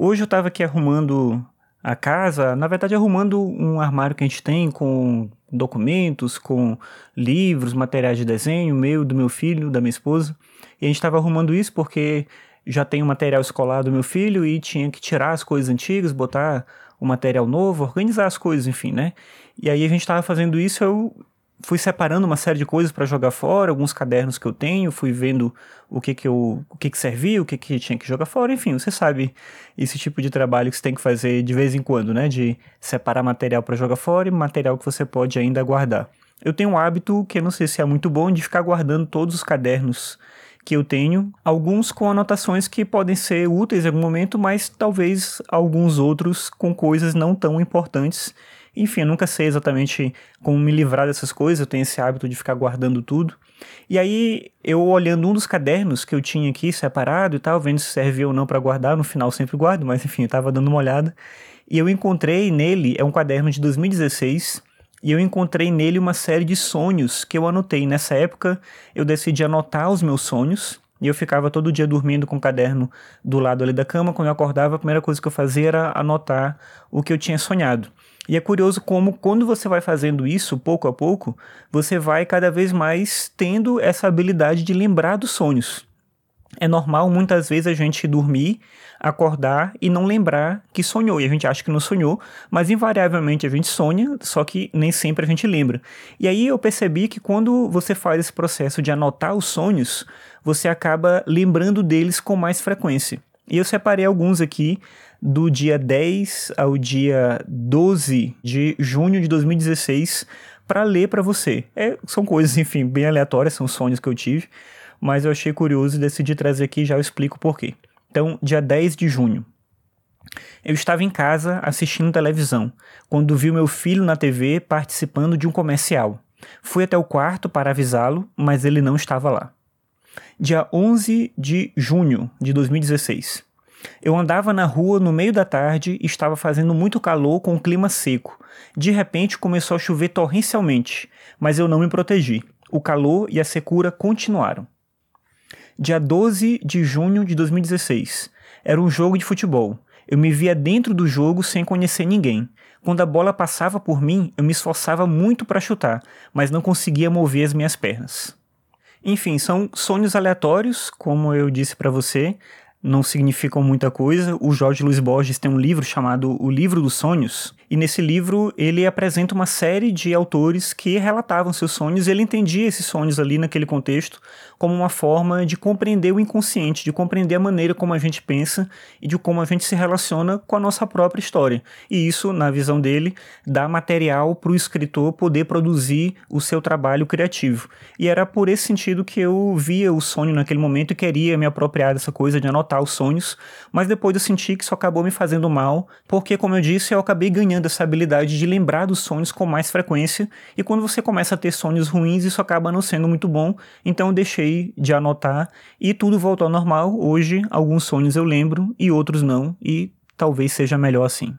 Hoje eu estava aqui arrumando a casa, na verdade arrumando um armário que a gente tem com documentos, com livros, materiais de desenho, meu, do meu filho, da minha esposa. E a gente estava arrumando isso porque já tem o material escolar do meu filho e tinha que tirar as coisas antigas, botar o material novo, organizar as coisas, enfim, né? E aí a gente estava fazendo isso, eu fui separando uma série de coisas para jogar fora, alguns cadernos que eu tenho, fui vendo o que que eu, o que que servia, o que que tinha que jogar fora, enfim, você sabe esse tipo de trabalho que você tem que fazer de vez em quando, né, de separar material para jogar fora e material que você pode ainda guardar. Eu tenho um hábito que eu não sei se é muito bom de ficar guardando todos os cadernos que eu tenho, alguns com anotações que podem ser úteis em algum momento, mas talvez alguns outros com coisas não tão importantes enfim, eu nunca sei exatamente como me livrar dessas coisas, eu tenho esse hábito de ficar guardando tudo. E aí, eu olhando um dos cadernos que eu tinha aqui separado e tal, vendo se servia ou não para guardar, no final sempre guardo, mas enfim, eu tava dando uma olhada. E eu encontrei nele, é um caderno de 2016, e eu encontrei nele uma série de sonhos que eu anotei. Nessa época, eu decidi anotar os meus sonhos, e eu ficava todo dia dormindo com o caderno do lado ali da cama. Quando eu acordava, a primeira coisa que eu fazia era anotar o que eu tinha sonhado. E é curioso como, quando você vai fazendo isso pouco a pouco, você vai cada vez mais tendo essa habilidade de lembrar dos sonhos. É normal muitas vezes a gente dormir, acordar e não lembrar que sonhou. E a gente acha que não sonhou, mas invariavelmente a gente sonha, só que nem sempre a gente lembra. E aí eu percebi que quando você faz esse processo de anotar os sonhos, você acaba lembrando deles com mais frequência. E eu separei alguns aqui do dia 10 ao dia 12 de junho de 2016 para ler para você. É, são coisas, enfim, bem aleatórias, são sonhos que eu tive, mas eu achei curioso e decidi trazer aqui e já eu explico por quê. Então, dia 10 de junho. Eu estava em casa assistindo televisão, quando vi meu filho na TV participando de um comercial. Fui até o quarto para avisá-lo, mas ele não estava lá. Dia 11 de junho de 2016. Eu andava na rua no meio da tarde e estava fazendo muito calor com o clima seco. De repente começou a chover torrencialmente, mas eu não me protegi. O calor e a secura continuaram. Dia 12 de junho de 2016. Era um jogo de futebol. Eu me via dentro do jogo sem conhecer ninguém. Quando a bola passava por mim, eu me esforçava muito para chutar, mas não conseguia mover as minhas pernas. Enfim, são sonhos aleatórios, como eu disse para você não significam muita coisa. O Jorge Luiz Borges tem um livro chamado O Livro dos Sonhos, e nesse livro ele apresenta uma série de autores que relatavam seus sonhos e ele entendia esses sonhos ali naquele contexto como uma forma de compreender o inconsciente, de compreender a maneira como a gente pensa e de como a gente se relaciona com a nossa própria história. E isso, na visão dele, dá material para o escritor poder produzir o seu trabalho criativo. E era por esse sentido que eu via o sonho naquele momento e queria me apropriar dessa coisa de anotar os sonhos, mas depois eu senti que isso acabou me fazendo mal, porque, como eu disse, eu acabei ganhando essa habilidade de lembrar dos sonhos com mais frequência, e quando você começa a ter sonhos ruins, isso acaba não sendo muito bom, então eu deixei de anotar e tudo voltou ao normal. Hoje, alguns sonhos eu lembro e outros não, e talvez seja melhor assim.